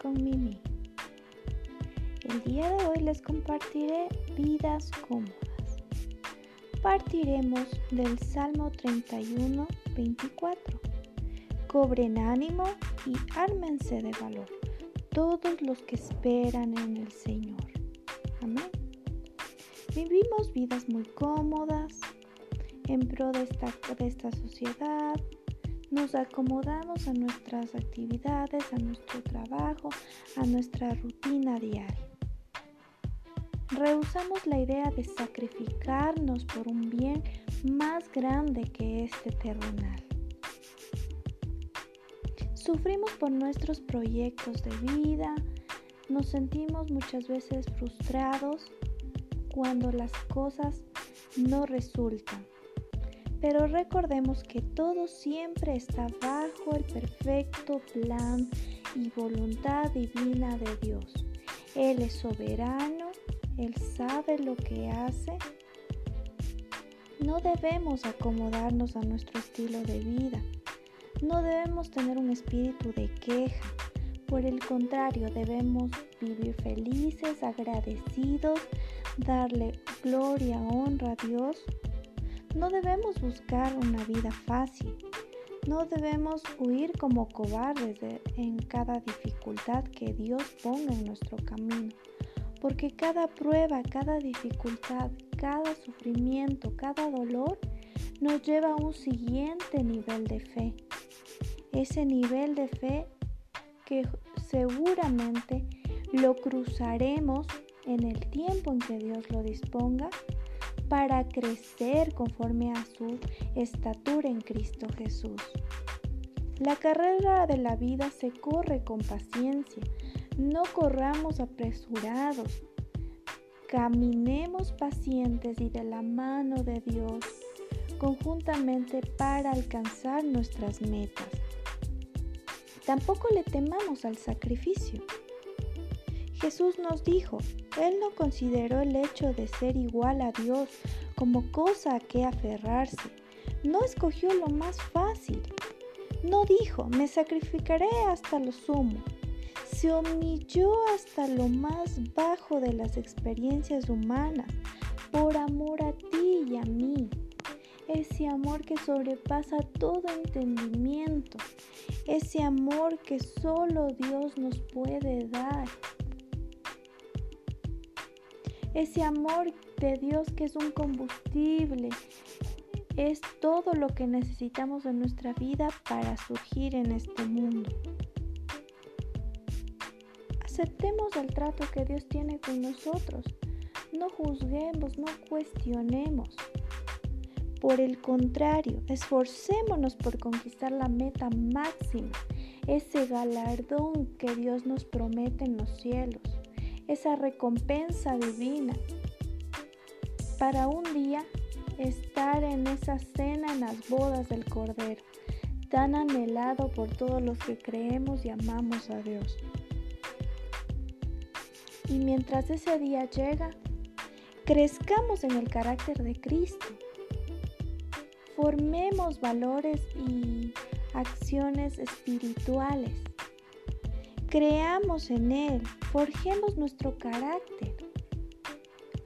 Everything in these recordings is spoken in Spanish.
Con Mimi. El día de hoy les compartiré vidas cómodas. Partiremos del Salmo 31, 24. Cobren ánimo y ármense de valor todos los que esperan en el Señor. Amén. Vivimos vidas muy cómodas en pro de esta, de esta sociedad, nos acomodamos a nuestras actividades, a nuestro trabajo, a nuestra rutina diaria. Rehusamos la idea de sacrificarnos por un bien más grande que este terrenal. Sufrimos por nuestros proyectos de vida, nos sentimos muchas veces frustrados cuando las cosas no resultan. Pero recordemos que todo siempre está bajo el perfecto plan y voluntad divina de Dios. Él es soberano, Él sabe lo que hace. No debemos acomodarnos a nuestro estilo de vida. No debemos tener un espíritu de queja. Por el contrario, debemos vivir felices, agradecidos, darle gloria, honra a Dios no debemos buscar una vida fácil. No debemos huir como cobardes en cada dificultad que Dios ponga en nuestro camino. Porque cada prueba, cada dificultad, cada sufrimiento, cada dolor nos lleva a un siguiente nivel de fe. Ese nivel de fe que seguramente lo cruzaremos en el tiempo en que Dios lo disponga para crecer conforme a su estatura en Cristo Jesús. La carrera de la vida se corre con paciencia, no corramos apresurados, caminemos pacientes y de la mano de Dios conjuntamente para alcanzar nuestras metas. Tampoco le temamos al sacrificio. Jesús nos dijo, Él no consideró el hecho de ser igual a Dios como cosa a que aferrarse. No escogió lo más fácil. No dijo, me sacrificaré hasta lo sumo. Se humilló hasta lo más bajo de las experiencias humanas por amor a ti y a mí. Ese amor que sobrepasa todo entendimiento. Ese amor que solo Dios nos puede dar ese amor de Dios que es un combustible, es todo lo que necesitamos en nuestra vida para surgir en este mundo. Aceptemos el trato que Dios tiene con nosotros. No juzguemos, no cuestionemos. Por el contrario, esforcémonos por conquistar la meta máxima, ese galardón que Dios nos promete en los cielos esa recompensa divina para un día estar en esa cena en las bodas del Cordero, tan anhelado por todos los que creemos y amamos a Dios. Y mientras ese día llega, crezcamos en el carácter de Cristo, formemos valores y acciones espirituales Creamos en Él, forjemos nuestro carácter.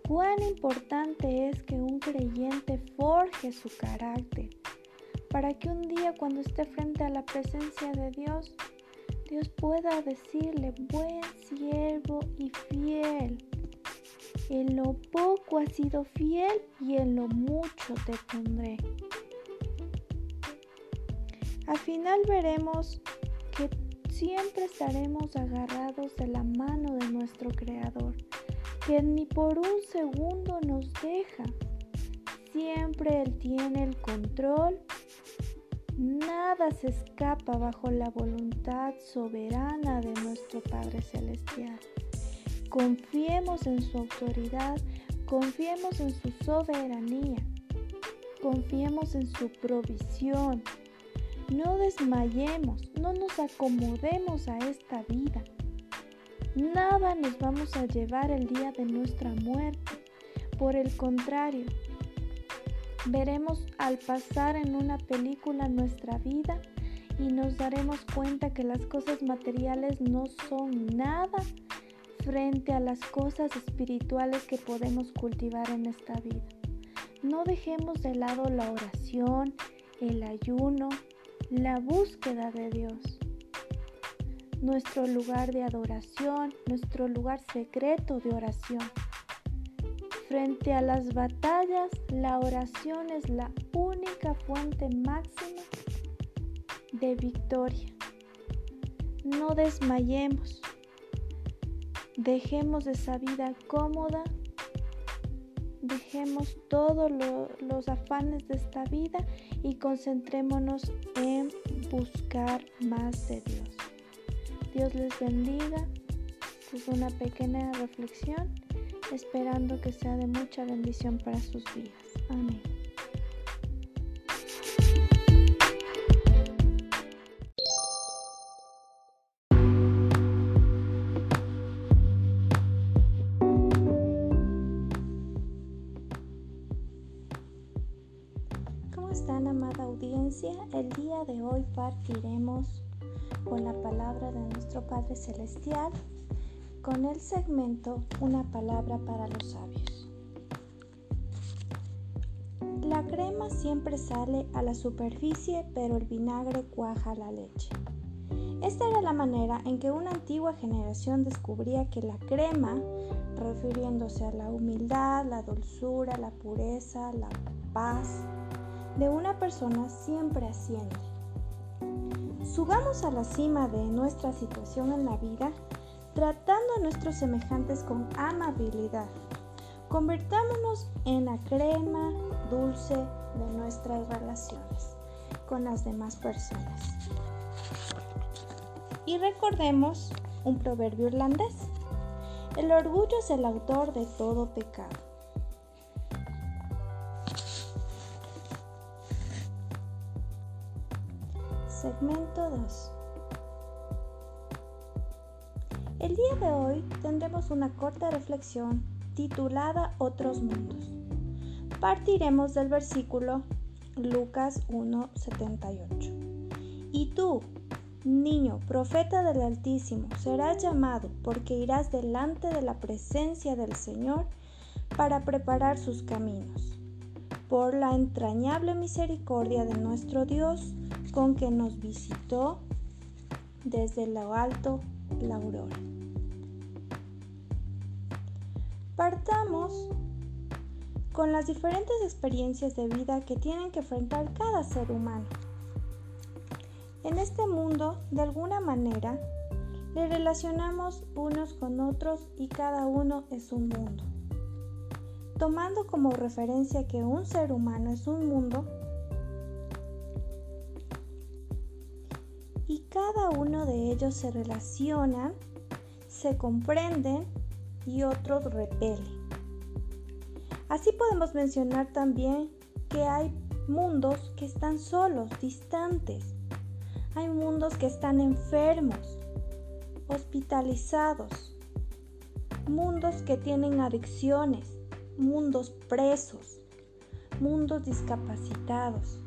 Cuán importante es que un creyente forje su carácter para que un día cuando esté frente a la presencia de Dios, Dios pueda decirle, buen siervo y fiel. En lo poco has sido fiel y en lo mucho te pondré. Al final veremos que siempre estaremos agarrados de la mano de nuestro Creador, que ni por un segundo nos deja. Siempre Él tiene el control. Nada se escapa bajo la voluntad soberana de nuestro Padre Celestial. Confiemos en su autoridad, confiemos en su soberanía, confiemos en su provisión, no desmayemos, no nos acomodemos a esta vida. Nada nos vamos a llevar el día de nuestra muerte. Por el contrario, veremos al pasar en una película nuestra vida y nos daremos cuenta que las cosas materiales no son nada frente a las cosas espirituales que podemos cultivar en esta vida. No dejemos de lado la oración, el ayuno, la búsqueda de Dios. Nuestro lugar de adoración, nuestro lugar secreto de oración. Frente a las batallas, la oración es la única fuente máxima de victoria. No desmayemos. Dejemos esa vida cómoda. Dejemos todos los afanes de esta vida y concentrémonos en buscar más de Dios. Dios les bendiga. Es una pequeña reflexión esperando que sea de mucha bendición para sus vidas. Amén. Están, amada audiencia? El día de hoy partiremos con la palabra de nuestro Padre Celestial con el segmento Una palabra para los sabios. La crema siempre sale a la superficie, pero el vinagre cuaja la leche. Esta era la manera en que una antigua generación descubría que la crema, refiriéndose a la humildad, la dulzura, la pureza, la paz de una persona, siempre asciende. Subamos a la cima de nuestra situación en la vida tratando a nuestros semejantes con amabilidad. Convertámonos en la crema dulce de nuestras relaciones con las demás personas. Y recordemos un proverbio irlandés. El orgullo es el autor de todo pecado. Segmento 2. El día de hoy tendremos una corta reflexión titulada Otros mundos. Partiremos del versículo Lucas 1:78. Y tú, niño, profeta del Altísimo, serás llamado porque irás delante de la presencia del Señor para preparar sus caminos. Por la entrañable misericordia de nuestro Dios, con que nos visitó desde lo alto la aurora. Partamos con las diferentes experiencias de vida que tienen que enfrentar cada ser humano. En este mundo, de alguna manera, le relacionamos unos con otros y cada uno es un mundo. Tomando como referencia que un ser humano es un mundo, cada uno de ellos se relacionan, se comprenden y otros repelen. Así podemos mencionar también que hay mundos que están solos, distantes. Hay mundos que están enfermos, hospitalizados, mundos que tienen adicciones, mundos presos, mundos discapacitados.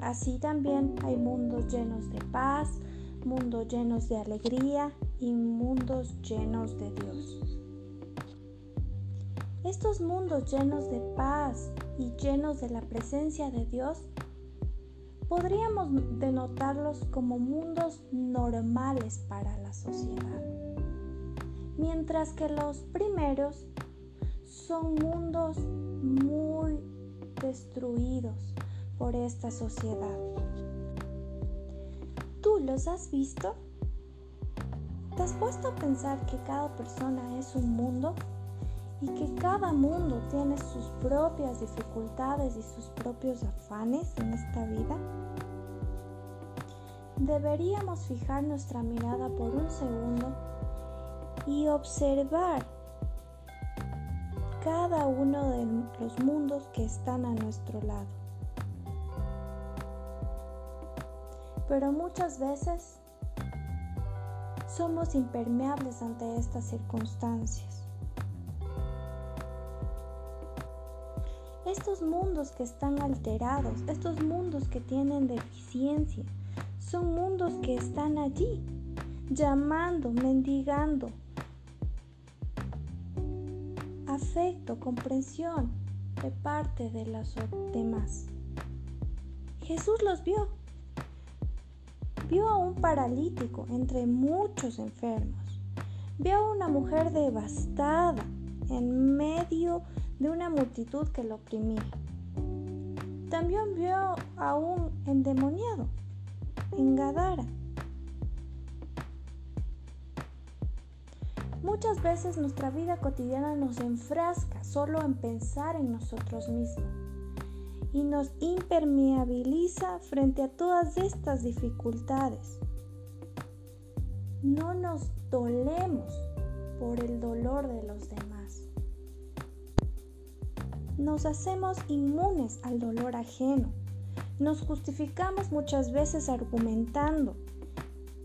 Así también hay mundos llenos de paz, mundos llenos de alegría y mundos llenos de Dios. Estos mundos llenos de paz y llenos de la presencia de Dios, podríamos denotarlos como mundos normales para la sociedad, mientras que los primeros son mundos muy destruidos, por esta sociedad. ¿Tú los has visto? ¿Te has puesto a pensar que cada persona es un mundo? y que cada mundo tiene sus propias dificultades y sus propios afanes en esta vida? Deberíamos fijar nuestra mirada por un segundo y observar cada uno de los mundos que están a nuestro lado. Pero muchas veces somos impermeables ante estas circunstancias. Es estos mundos que están alterados, estos mundos que tienen deficiencia, son mundos que están allí, llamando, mendigando afecto, comprensión de parte de los demás. Jesús los vio. Vio a un paralítico entre muchos enfermos. Vio a una mujer devastada en medio de una multitud que lo oprimía. También vio a un endemoniado en Gadara. Muchas veces nuestra vida cotidiana nos enfrasca solo en pensar en nosotros mismos y nos impermeabiliza frente a todas estas dificultades. No nos dolemos por el dolor de los demás. Nos hacemos inmunes al dolor ajeno. Nos justificamos muchas veces argumentando,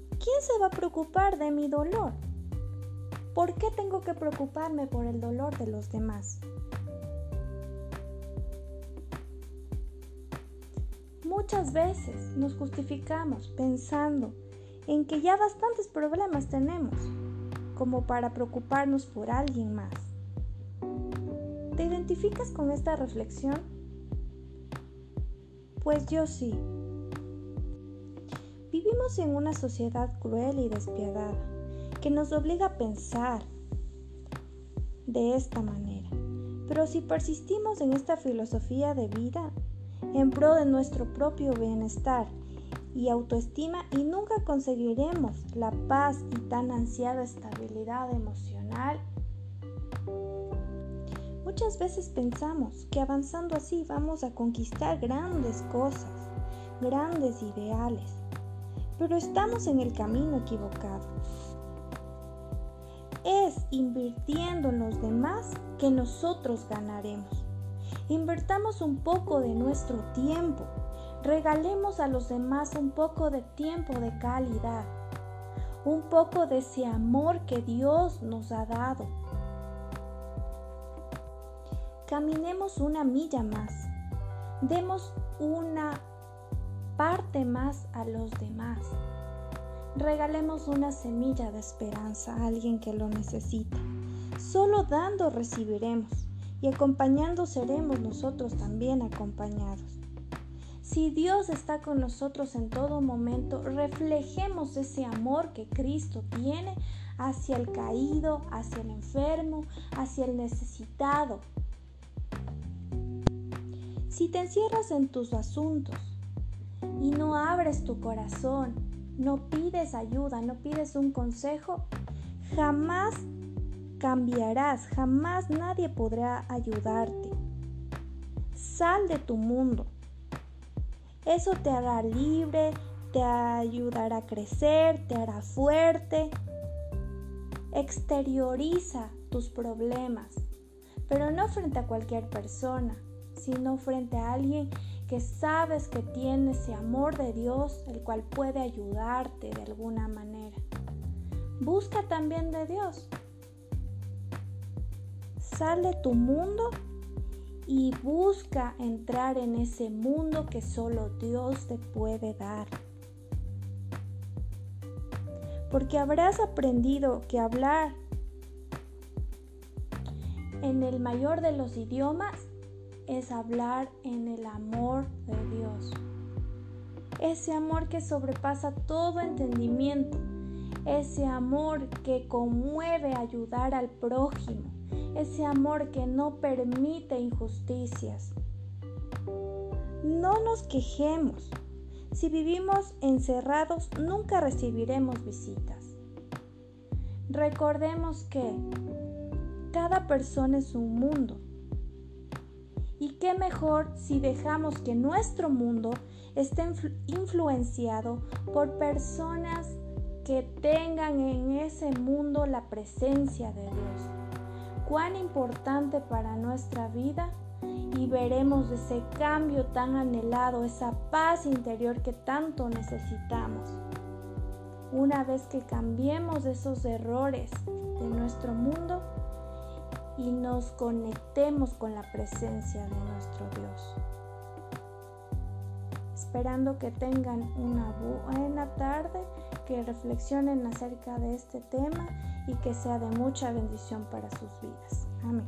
¿quién se va a preocupar de mi dolor? ¿Por qué tengo que preocuparme por el dolor de los demás? Muchas veces nos justificamos pensando en que ya bastantes problemas tenemos como para preocuparnos por alguien más. ¿Te identificas con esta reflexión? Pues yo sí. Vivimos en una sociedad cruel y despiadada que nos obliga a pensar de esta manera. Pero si persistimos en esta filosofía de vida, en pro de nuestro propio bienestar y autoestima y nunca conseguiremos la paz y tan ansiada estabilidad emocional. Muchas veces pensamos que avanzando así vamos a conquistar grandes cosas, grandes ideales, pero estamos en el camino equivocado. Es invirtiendo en los demás que nosotros ganaremos. Invertamos un poco de nuestro tiempo. Regalemos a los demás un poco de tiempo de calidad. Un poco de ese amor que Dios nos ha dado. Caminemos una milla más. Demos una parte más a los demás. Regalemos una semilla de esperanza a alguien que lo necesita. Solo dando recibiremos y acompañando seremos nosotros también acompañados. Si Dios está con nosotros en todo momento, reflejemos ese amor que Cristo tiene hacia el caído, hacia el enfermo, hacia el necesitado. Si te encierras en tus asuntos y no abres tu corazón no pides ayuda, no pides un consejo, jamás cambiarás, jamás nadie podrá ayudarte. Sal de tu mundo. Eso te hará libre, te ayudará a crecer, te hará fuerte. Exterioriza tus problemas, pero no frente a cualquier persona, sino frente a alguien que sabes que tiene ese amor de Dios, el cual puede ayudarte de alguna manera. Busca también de Dios. Sal de tu mundo y busca entrar en ese mundo que solo Dios te puede dar. Porque habrás aprendido que hablar en el mayor de los idiomas es hablar en el amor de Dios. Ese amor que sobrepasa todo entendimiento. Ese amor que conmueve ayudar al prójimo. Ese amor que no permite injusticias. No nos quejemos. Si vivimos encerrados, nunca recibiremos visitas. Recordemos que cada persona es un mundo y qué mejor si dejamos que nuestro mundo esté influenciado por personas que tengan en ese mundo la presencia de Dios cuán importante para nuestra vida y veremos ese cambio tan anhelado, esa paz interior que tanto necesitamos. Una vez que cambiemos esos errores de nuestro mundo y nos conectemos con la presencia de nuestro Dios. Esperando que tengan una buena tarde, que reflexionen acerca de este tema y que sea de mucha bendición para sus vidas. Amén.